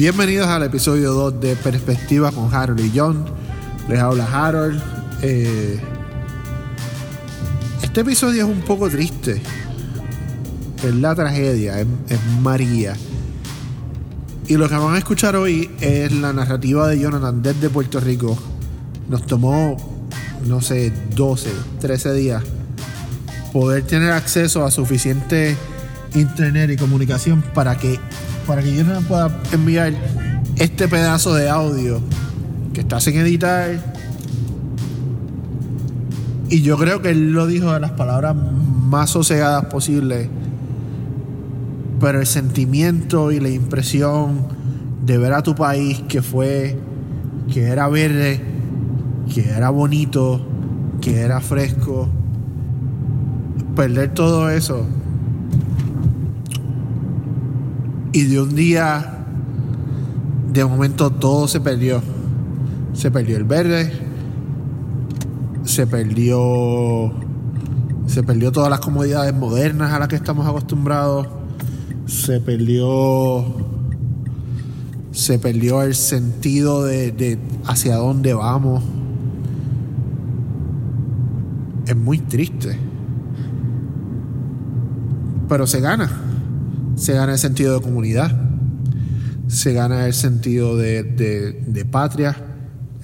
Bienvenidos al episodio 2 de Perspectiva con Harold y John. Les habla Harold. Eh, este episodio es un poco triste. Es la tragedia, es, María. Y lo que van a escuchar hoy es la narrativa de Jonathan desde Puerto Rico. Nos tomó, no sé, 12, 13 días poder tener acceso a suficiente internet y comunicación para que, para que Jonathan pueda enviar este pedazo de audio que está sin editar. Y yo creo que él lo dijo de las palabras más sosegadas posibles. Pero el sentimiento y la impresión de ver a tu país que fue, que era verde, que era bonito, que era fresco, perder todo eso y de un día de momento todo se perdió. Se perdió el verde se perdió se perdió todas las comodidades modernas a las que estamos acostumbrados se perdió se perdió el sentido de, de hacia dónde vamos. Es muy triste. Pero se gana. Se gana el sentido de comunidad, se gana el sentido de, patria,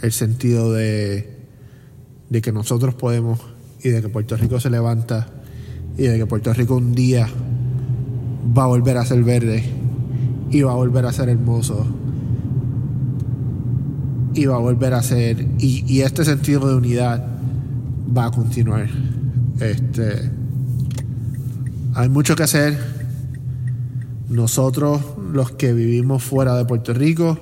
el sentido de, de que nosotros podemos y de que Puerto Rico se levanta y de que Puerto Rico un día va a volver a ser verde y va a volver a ser hermoso y va a volver a ser y, y este sentido de unidad va a continuar este hay mucho que hacer. Nosotros, los que vivimos fuera de Puerto Rico,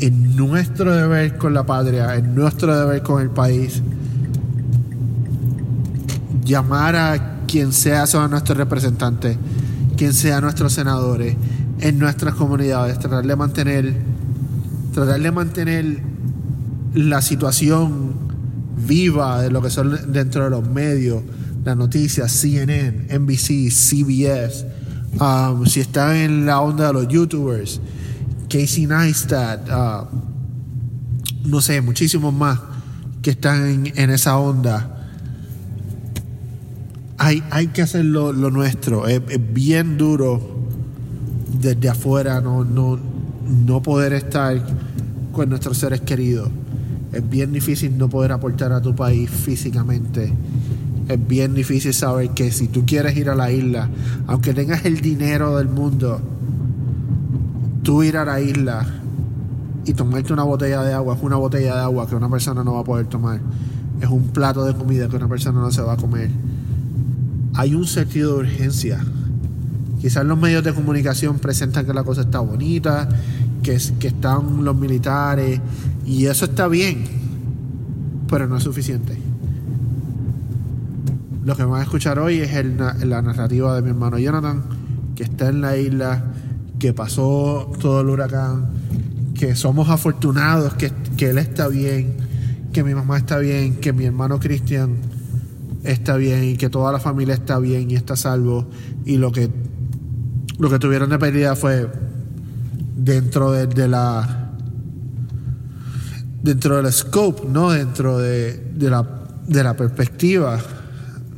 en nuestro deber con la patria, en nuestro deber con el país, llamar a quien sea son nuestros representantes, quien sea nuestros senadores, en nuestras comunidades, tratar de mantener, tratar de mantener la situación viva de lo que son dentro de los medios, las noticias, CNN, NBC, CBS, um, si están en la onda de los youtubers, Casey Neistat, uh, no sé, muchísimos más que están en, esa onda. Hay, hay que hacer lo, lo nuestro. Es, es, bien duro desde afuera no, no, no poder estar con nuestros seres queridos. Es bien difícil no poder aportar a tu país físicamente es bien difícil saber que si tú quieres ir a la isla, aunque tengas el dinero del mundo, tú ir a la isla y tomarte una botella de agua es una botella de agua que una persona no va a poder tomar. Es un plato de comida que una persona no se va a comer. Hay un sentido de urgencia. Quizás los medios de comunicación presentan que la cosa está bonita, que, que están los militares, y eso está bien, pero no es suficiente. Lo que van a escuchar hoy es la narrativa de mi hermano Jonathan, que está en la isla, que pasó todo el huracán, que somos afortunados, que, que él está bien, que mi mamá está bien, que mi hermano Cristian está bien y que toda la familia está bien y está salvo. Y lo que, lo que tuvieron de pérdida fue dentro de, de la dentro del scope, ¿no? Dentro de, de, la, de la perspectiva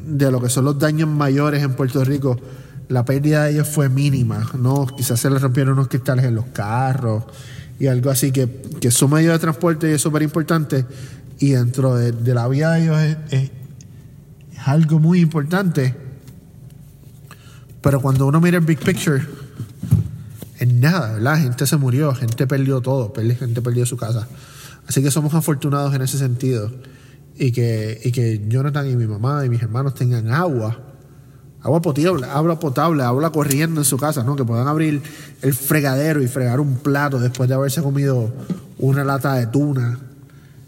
de lo que son los daños mayores en Puerto Rico, la pérdida de ellos fue mínima, ¿no? Quizás se les rompieron unos cristales en los carros y algo así, que, que su medio de transporte es súper importante y dentro de, de, la vida de ellos es, es, es, algo muy importante. Pero cuando uno mira el big picture, es nada, ¿verdad? Gente se murió, gente perdió todo, gente perdió su casa. Así que somos afortunados en ese sentido y que, y que Jonathan y mi mamá y mis hermanos tengan agua, agua potable, agua potable, agua corriendo en su casa, ¿no? Que puedan abrir el fregadero y fregar un plato después de haberse comido una lata de tuna.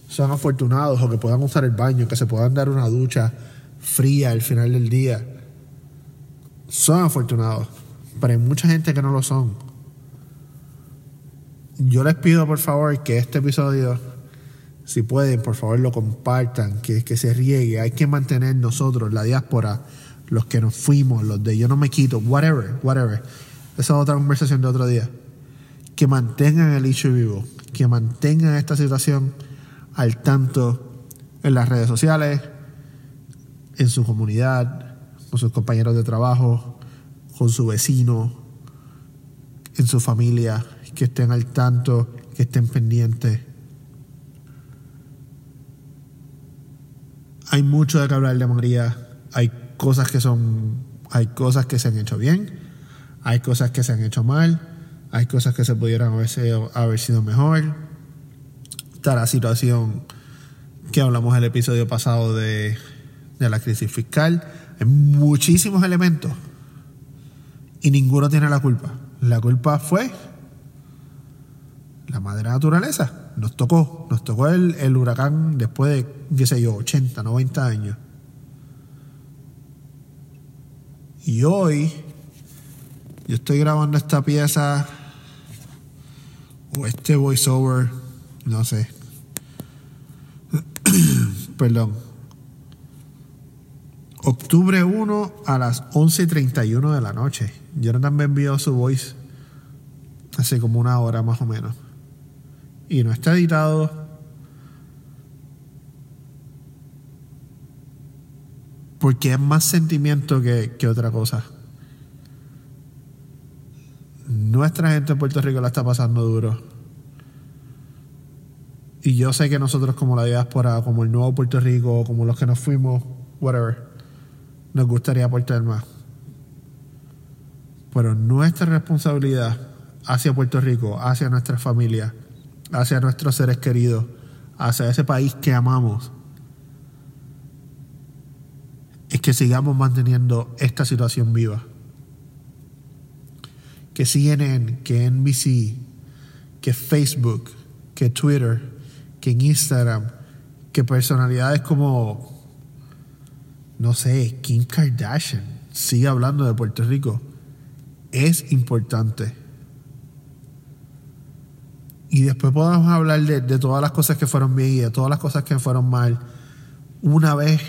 Son afortunados o que puedan usar el baño, que se puedan dar una ducha fría al final del día. Son afortunados, pero hay mucha gente que no lo son. Yo les pido por favor que este episodio si pueden, por favor lo compartan, que, se riegue. Hay que mantener nosotros, la diáspora, los que nos fuimos, los de yo no me quito, whatever, whatever. Esa es otra conversación de otro día. que mantengan el issue vivo, que mantengan esta situación al tanto en las redes sociales, en su comunidad, con sus compañeros de trabajo, con su vecino, en su familia, que estén al tanto, que estén pendientes. Hay mucho de que hablar de María, hay cosas que son, hay cosas que se han hecho bien, hay cosas que se han hecho mal, hay cosas que se pudieran haber sido, haber sido mejor. Está la situación que hablamos el episodio pasado de, de la crisis fiscal. Hay muchísimos elementos y ninguno tiene la culpa. La culpa fue la madre naturaleza. Nos tocó, nos tocó el, el huracán después de, qué sé yo, 80, 90 años. Y hoy yo estoy grabando esta pieza o este voiceover, no sé. Perdón. Octubre 1 a las 11.31 de la noche. Jonathan me envió su voice hace como una hora más o menos. Y no está editado. Porque es más sentimiento que, que otra cosa. Nuestra gente en Puerto Rico la está pasando duro. Y yo sé que nosotros como la diáspora, como el nuevo Puerto Rico, como los que nos fuimos, whatever, nos gustaría aportar más. Pero nuestra responsabilidad hacia Puerto Rico, hacia nuestra familia, hacia nuestros seres queridos, hacia ese país que amamos, es que sigamos manteniendo esta situación viva. Que CNN, que NBC, que Facebook, que Twitter, que Instagram, que personalidades como, no sé, Kim Kardashian sigue hablando de Puerto Rico, es importante. Y después podemos hablar de, de todas las cosas que fueron bien y de todas las cosas que fueron mal. Una vez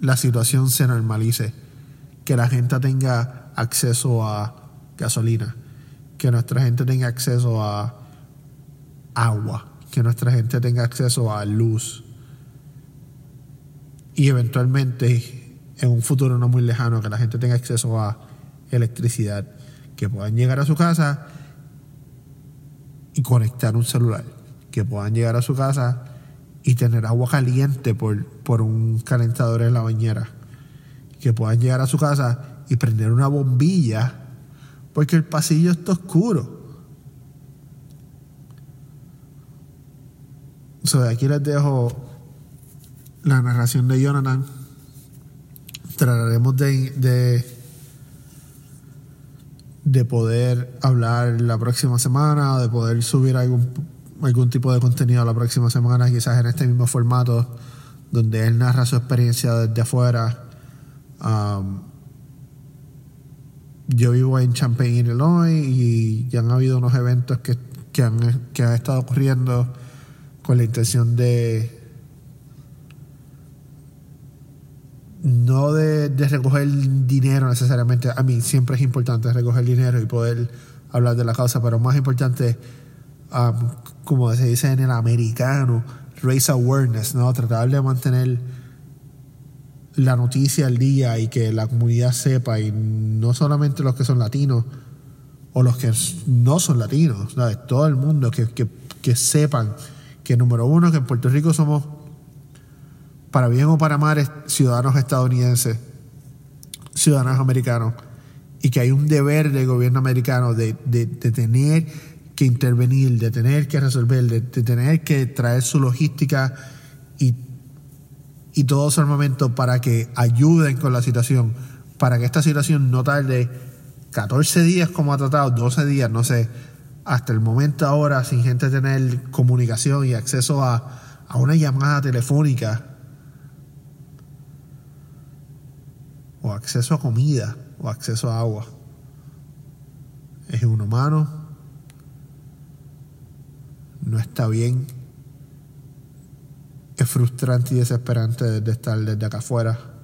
la situación se normalice, que la gente tenga acceso a gasolina, que nuestra gente tenga acceso a agua, que nuestra gente tenga acceso a luz y eventualmente en un futuro no muy lejano que la gente tenga acceso a electricidad, que puedan llegar a su casa y conectar un celular, que puedan llegar a su casa y tener agua caliente por, por un calentador en la bañera. Que puedan llegar a su casa y prender una bombilla porque el pasillo está oscuro. De aquí les dejo la narración de Jonathan. Trataremos de, de poder hablar la próxima semana, de poder subir algún algún tipo de contenido la próxima semana, quizás en este mismo formato, donde él narra su experiencia desde afuera. Um, yo vivo en Champaign, Illinois, y ya han habido unos eventos que, que, han, que han estado ocurriendo con la intención de no de, recoger dinero necesariamente. A mí siempre es importante recoger dinero y poder hablar de la causa, pero más importante um, como se dice en el americano, raise awareness, ¿no? Tratar de mantener la noticia al día y que la comunidad sepa, y no solamente los que son latinos o los que no son latinos, ¿sabes? todo el mundo que, que, que sepan que número uno, que en Puerto Rico somos, para bien o para mal, ciudadanos estadounidenses, ciudadanos americanos, y que hay un deber del gobierno americano de, tener que intervenir, de tener que resolver, de, de tener que traer su logística y, y todo su armamento para que ayuden con la situación, para que esta situación no tarde 14 días como ha tratado, 12 días, no sé, hasta el momento ahora sin gente tener comunicación y acceso a, a una llamada telefónica o acceso a comida o acceso a agua. Es inhumano, no está bien. Es frustrante y desesperante de estar desde acá afuera.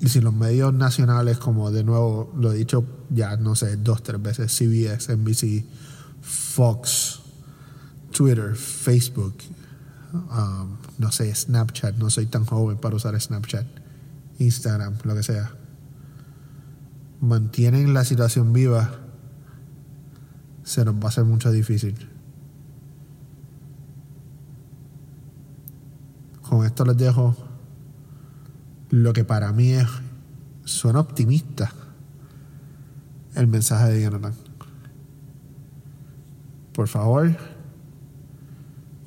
y si los medios nacionales, como de nuevo lo he dicho ya, no sé, dos, tres veces, CBS, NBC, Fox, Twitter, Facebook, um, no sé, Snapchat, no soy tan joven para usar Snapchat, Instagram, lo que sea, mantienen la situación viva, se nos va a hacer mucho difícil. Con esto les dejo lo que para mí es, suena optimista, el mensaje de Jonathan. Por favor,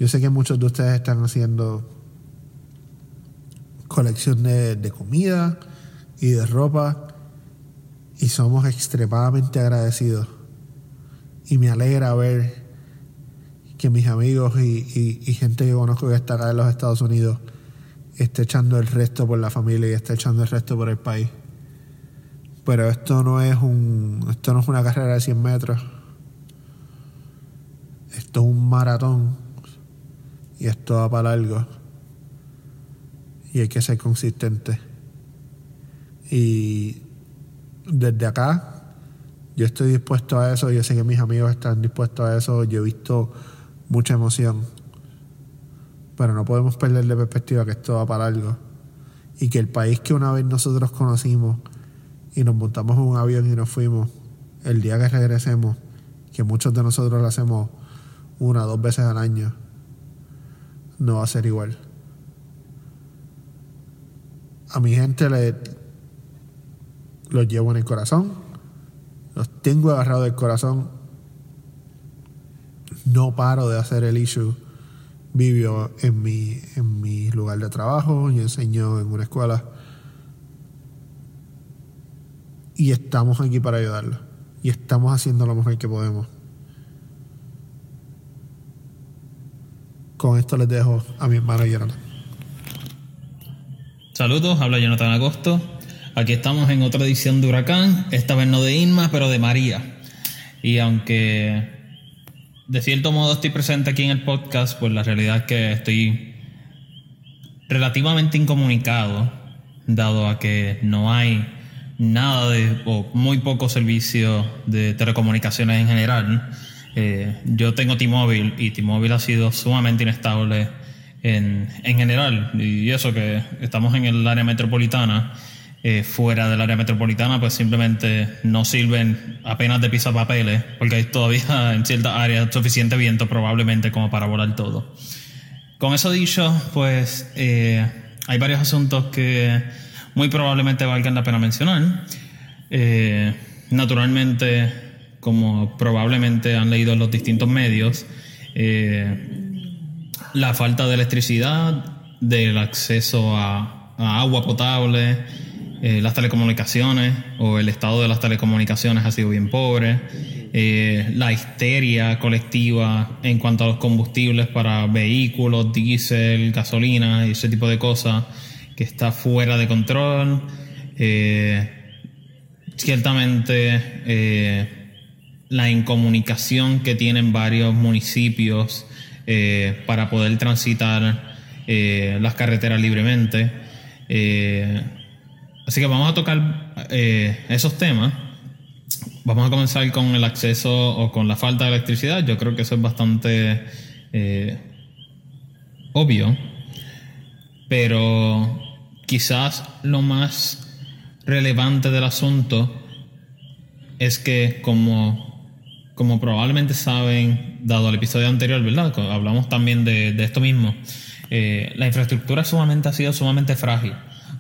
yo sé que muchos de ustedes están haciendo colección de, comida y de ropa y somos extremadamente agradecidos. Y me alegra ver que mis amigos y, y, gente que conozco que está acá en los Estados Unidos esté echando el resto por la familia y esté echando el resto por el país. Pero esto no es un esto no es una carrera de 100 metros. Esto es un maratón y esto va para largo. Y hay que ser consistente. Y desde acá, yo estoy dispuesto a eso, yo sé que mis amigos están dispuestos a eso, yo he visto mucha emoción, pero no podemos perder de perspectiva que esto va para algo y que el país que una vez nosotros conocimos y nos montamos en un avión y nos fuimos, el día que regresemos, que muchos de nosotros lo hacemos una o dos veces al año, no va a ser igual. A mi gente le, los llevo en el corazón, los tengo agarrados del corazón. No paro de hacer el issue. Vivo en mi, en mi lugar de trabajo, y enseño en una escuela. Y estamos aquí para ayudarlos. Y estamos haciendo lo mejor que podemos. Con esto les dejo a mi hermano Jonathan. Saludos, habla Jonathan Agosto. Aquí estamos en otra edición de Huracán, esta vez no de Inma, pero de María. Y aunque de cierto modo estoy presente aquí en el podcast, pues la realidad es que estoy relativamente incomunicado, dado a que no hay nada de, o muy poco servicio de telecomunicaciones en general. Eh, yo tengo T-Mobile y T-Mobile ha sido sumamente inestable en, en general. Y eso que estamos en el área metropolitana eh, fuera del área metropolitana, pues simplemente no sirven apenas de papeles, porque hay todavía en ciertas áreas suficiente viento probablemente como para volar todo. Con eso dicho, pues eh, hay varios asuntos que muy probablemente valgan la pena mencionar. Eh, naturalmente, como probablemente han leído en los distintos medios, la falta de electricidad, del acceso a agua potable, eh, las telecomunicaciones o el estado de las telecomunicaciones ha sido bien pobre, eh, la histeria colectiva en cuanto a los combustibles para vehículos, diésel, gasolina y ese tipo de cosas que está fuera de control. Eh, ciertamente la incomunicación que tienen varios municipios para poder transitar las carreteras libremente. Así que vamos a tocar eh, esos temas. Vamos a comenzar con el acceso o con la falta de electricidad. Yo creo que eso es bastante eh, obvio. Pero quizás lo más relevante del asunto es que como, como probablemente saben, dado el episodio anterior, ¿verdad? Hablamos también de, esto mismo. Eh, la infraestructura sumamente ha sido sumamente frágil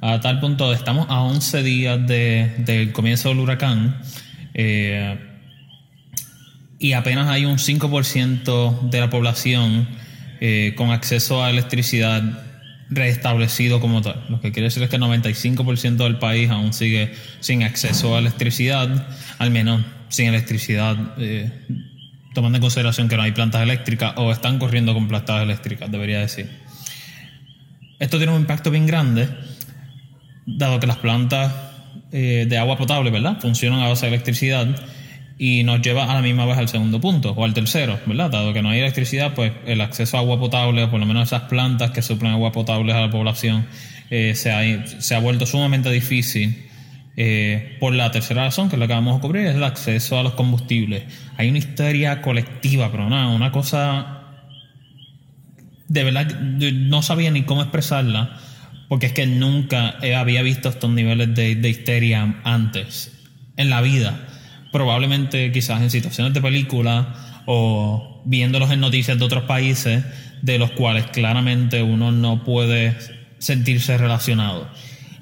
a tal punto estamos a 11 días del comienzo del huracán eh, y apenas hay un 5% de la población eh, con acceso a electricidad restablecido como tal. Lo que quiere decir es que el 95% del país aún sigue sin acceso a electricidad, al menos sin electricidad, eh, tomando en consideración que no hay plantas eléctricas o están corriendo con plantas eléctricas, debería decir. Esto tiene un impacto bien grande dado que las plantas eh, de agua potable, ¿verdad? Funcionan a base de electricidad y nos lleva a la misma vez al segundo punto o al tercero, ¿verdad? Dado que no hay electricidad, pues el acceso a agua potable, o por lo menos esas plantas que suplen agua potable a la población, eh, se, ha, se ha vuelto sumamente difícil. Eh, por la tercera razón, que es la que vamos a cubrir, es el acceso a los combustibles. Hay una histeria colectiva, pero nada, una cosa de verdad no sabía ni cómo expresarla, porque es que nunca había visto estos niveles de, de histeria antes en la vida. Probablemente quizás en situaciones de película o viéndolos en noticias de otros países de los cuales claramente uno no puede sentirse relacionado.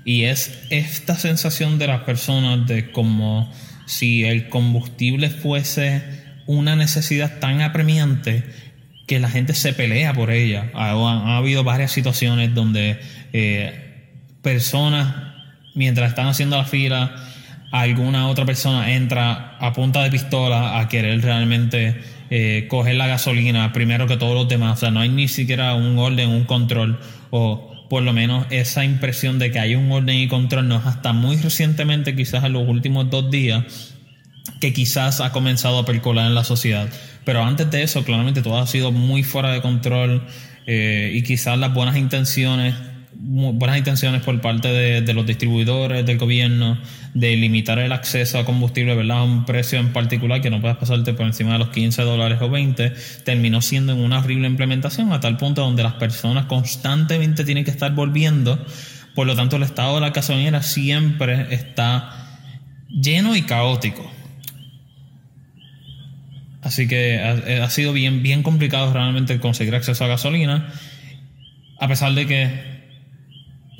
Y es esta sensación de las personas de como si el combustible fuese una necesidad tan apremiante que la gente se pelea por ella. Ha, habido varias situaciones donde eh, personas, mientras están haciendo la fila, alguna otra persona entra a punta de pistola a querer realmente eh, coger la gasolina primero que todos los demás. O sea, no hay ni siquiera un orden, un control o por lo menos esa impresión de que hay un orden y control no es hasta muy recientemente, quizás en los últimos dos días, que quizás ha comenzado a percolar en la sociedad. Pero antes de eso, claramente todo ha sido muy fuera de control eh, y quizás las buenas intenciones buenas intenciones por parte de, los distribuidores del gobierno de limitar el acceso a combustible ¿verdad? a un precio en particular que no puedas pasarte por encima de los 15 dólares o 20 terminó siendo una horrible implementación a tal punto donde las personas constantemente tienen que estar volviendo por lo tanto el estado de la gasolinera siempre está lleno y caótico así que ha, ha sido bien, bien complicado realmente conseguir acceso a gasolina a pesar de que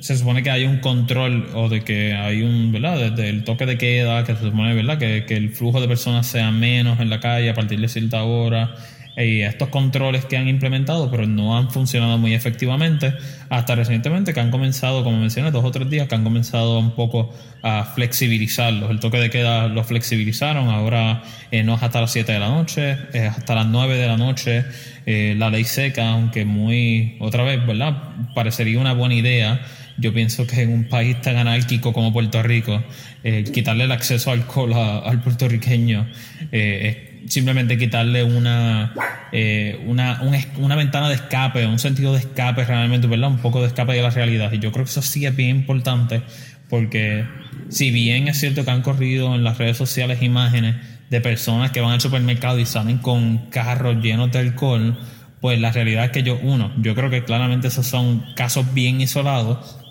se supone que hay un control o de que hay un, ¿verdad? Desde el toque de queda, que se supone, ¿verdad? Que, que el flujo de personas sea menos en la calle a partir de cierta hora. Y estos controles que han implementado, pero no han funcionado muy efectivamente, hasta recientemente que han comenzado, como mencioné, dos o tres días, que han comenzado un poco a flexibilizarlos. El toque de queda lo flexibilizaron, ahora eh, no es hasta las 7 de la noche, es hasta las 9 de la noche. Eh, la ley seca, aunque muy, otra vez, ¿verdad? Parecería una buena idea yo pienso que en un país tan anárquico como Puerto Rico, eh, quitarle el acceso al alcohol al puertorriqueño eh, es simplemente quitarle una, eh, una, una, ventana de escape, un sentido de escape realmente, ¿verdad? Un poco de escape de la realidad. Y yo creo que eso sí es bien importante porque si bien es cierto que han corrido en las redes sociales imágenes de personas que van al supermercado y salen con carros llenos de alcohol, pues la realidad es que yo, uno, yo creo que claramente esos son casos bien isolados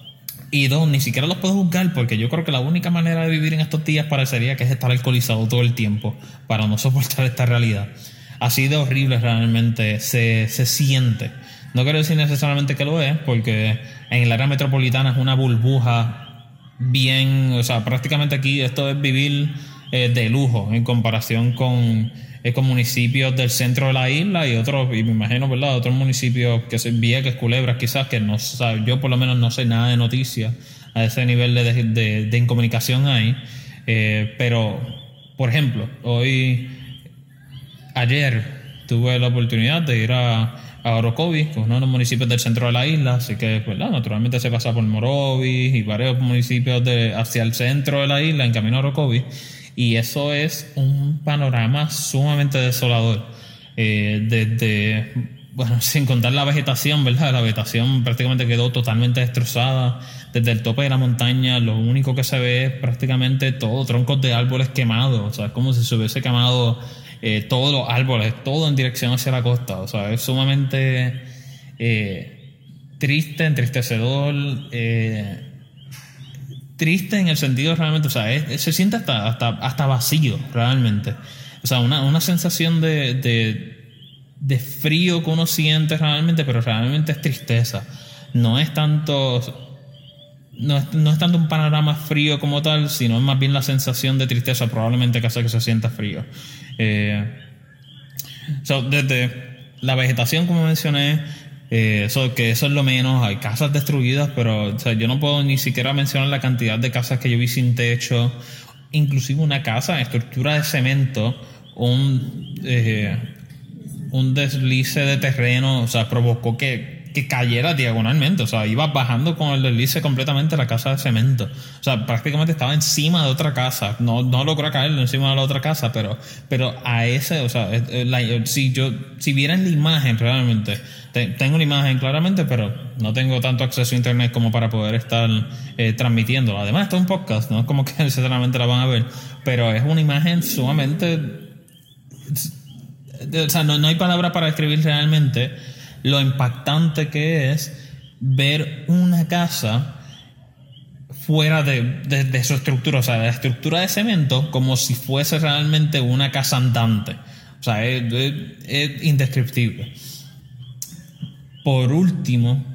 y dos, ni siquiera los puedo juzgar porque yo creo que la única manera de vivir en estos días parecería que es estar alcoholizado todo el tiempo para no soportar esta realidad. Así de horrible realmente se, se siente. No quiero decir necesariamente que lo es, porque en el área metropolitana es una burbuja bien, o sea, prácticamente aquí esto es vivir eh, de lujo en comparación con es con municipios del centro de la isla y otros, y me imagino, ¿verdad? Otros municipios que son Vieques, Culebras, quizás, que no yo por lo menos no sé nada de noticias a ese nivel de, de, de incomunicación hay. Eh, pero, por ejemplo, hoy, ayer tuve la oportunidad de ir a, a Orocovis, que es uno de los municipios del centro de la isla, así que, ¿verdad? Naturalmente se pasa por Morovis y varios municipios de, hacia el centro de la isla en camino a Orocovis y eso es un panorama sumamente desolador. Eh, desde, bueno, sin contar la vegetación, ¿verdad? La vegetación prácticamente quedó totalmente destrozada. Desde el tope de la montaña, lo único que se ve es prácticamente todo troncos de árboles quemados. O sea, es como si se hubiese quemado eh, todos los árboles, todo en dirección hacia la costa. O sea, es sumamente eh, triste, entristecedor. Triste en el sentido realmente, o sea, se siente hasta, hasta, hasta vacío realmente. O sea, una, una sensación de, de, de, frío que uno siente realmente, pero realmente es tristeza. No es tanto... No es, no es tanto un panorama frío como tal, sino más bien la sensación de tristeza probablemente que hace que se sienta frío. Eh, desde la vegetación, como mencioné, eh, eso, que eso es lo menos, hay casas destruidas, pero yo no puedo ni siquiera mencionar la cantidad de casas que yo vi sin techo, inclusive una casa estructura de cemento, un, eh, un deslice de terreno, o sea, provocó que que cayera diagonalmente. O sea, iba bajando con el deslice completamente la casa de cemento. O sea, prácticamente estaba encima de otra casa. No, no logró caer encima de la otra casa, pero, pero a ese, o sea, si yo, si vieran la imagen realmente, tengo una imagen claramente, pero no tengo tanto acceso a internet como para poder estar eh, transmitiéndola. Además, esto es un podcast, no es como que necesariamente la van a ver, pero es una imagen sumamente. O sea, no, no hay palabra para describir realmente lo impactante que es ver una casa fuera de, su estructura, o sea, la estructura de cemento como si fuese realmente una casa andante. O sea, es, indescriptible. Por último,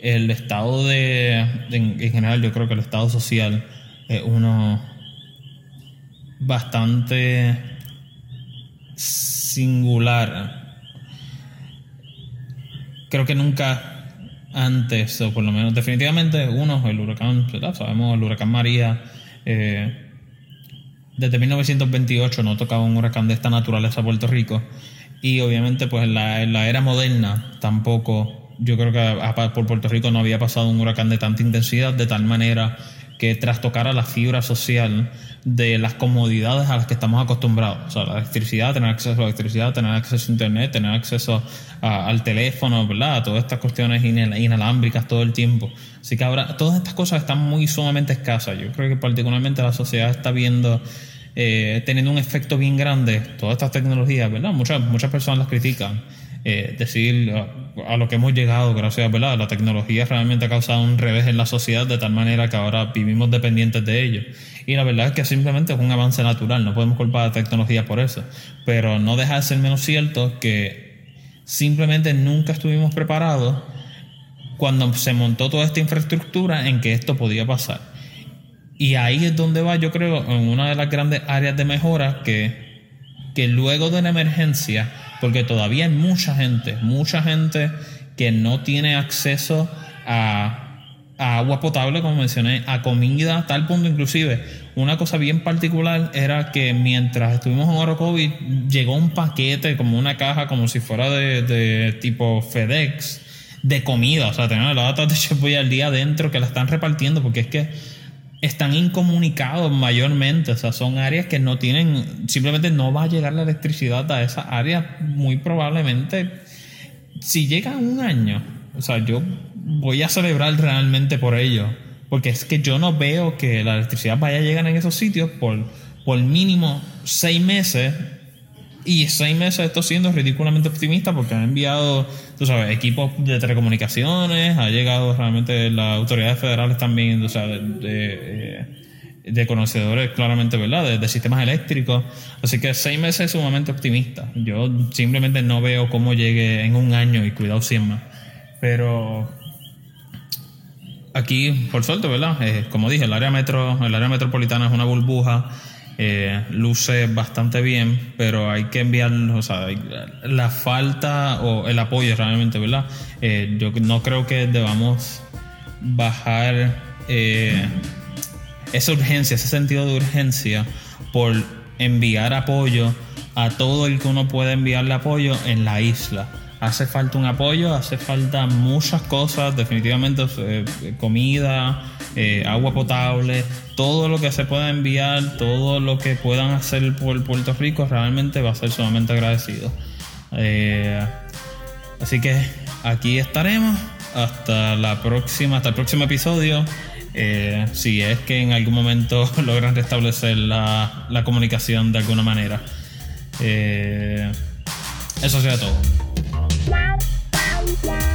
el estado de, en, general, yo creo que el estado social es uno bastante singular creo que nunca antes, o por lo menos definitivamente, uno, el huracán, sabemos, el huracán María, eh, desde 1928 no tocaba un huracán de esta naturaleza a Puerto Rico. Y obviamente, pues en la, en la era moderna tampoco, yo creo que por Puerto Rico no había pasado un huracán de tanta intensidad, de tal manera que trastocara la fibra social de las comodidades a las que estamos acostumbrados. O sea, la electricidad, tener acceso a la electricidad, tener acceso a internet, tener acceso al teléfono, ¿verdad? todas estas cuestiones inalámbricas todo el tiempo. Así que ahora todas estas cosas están muy sumamente escasas. Yo creo que particularmente la sociedad está viendo, eh, teniendo un efecto bien grande, todas estas tecnologías, ¿verdad? Muchas, muchas personas las critican eh, decir a, lo que hemos llegado gracias ¿verdad? la tecnología realmente ha causado un revés en la sociedad de tal manera que ahora vivimos dependientes de ello. Y la verdad es que simplemente es un avance natural, no podemos culpar a la tecnología por eso. Pero no deja de ser menos cierto que simplemente nunca estuvimos preparados cuando se montó toda esta infraestructura en que esto podía pasar. Y ahí es donde va, yo creo, en una de las grandes áreas de mejora que, que luego de la emergencia porque todavía hay mucha gente, mucha gente que no tiene acceso a, agua potable, como mencioné, a comida, tal punto inclusive. Una cosa bien particular era que mientras estuvimos en Orocovi, llegó un paquete, como una caja, como si fuera de, tipo FedEx, de comida. O sea, tenemos la data de Chef al día adentro que la están repartiendo, porque es que están incomunicados mayormente, o sea, son áreas que no tienen, simplemente no va a llegar la electricidad a esa área, muy probablemente, si llega un año, o sea, yo voy a celebrar realmente por ello, porque es que yo no veo que la electricidad vaya a llegar en esos sitios por, por mínimo seis meses y seis meses estoy siendo ridículamente optimista porque han enviado, tú sabes, equipos de telecomunicaciones, ha llegado realmente las autoridades federales también, o sea, de, de, conocedores claramente, ¿verdad?, de, sistemas eléctricos. Así que seis meses es sumamente optimista. Yo simplemente no veo cómo llegue en un año y cuidado 100 más. Pero aquí, por suerte, ¿verdad? Eh, como dije, el área metro, el área metropolitana es una burbuja eh, luce bastante bien, pero hay que enviar, o sea, la falta o el apoyo realmente, ¿verdad? Eh, yo no creo que debamos bajar eh, esa urgencia, ese sentido de urgencia por enviar apoyo a todo el que uno puede enviarle apoyo en la isla hace falta un apoyo, hace falta muchas cosas, definitivamente eh, comida, eh, agua potable, todo lo que se pueda enviar, todo lo que puedan hacer por Puerto Rico realmente va a ser sumamente agradecido. Eh, así que aquí estaremos hasta la próxima, hasta el próximo episodio. si es que en algún momento logran restablecer la, la comunicación de alguna manera. eso sería todo. Bye.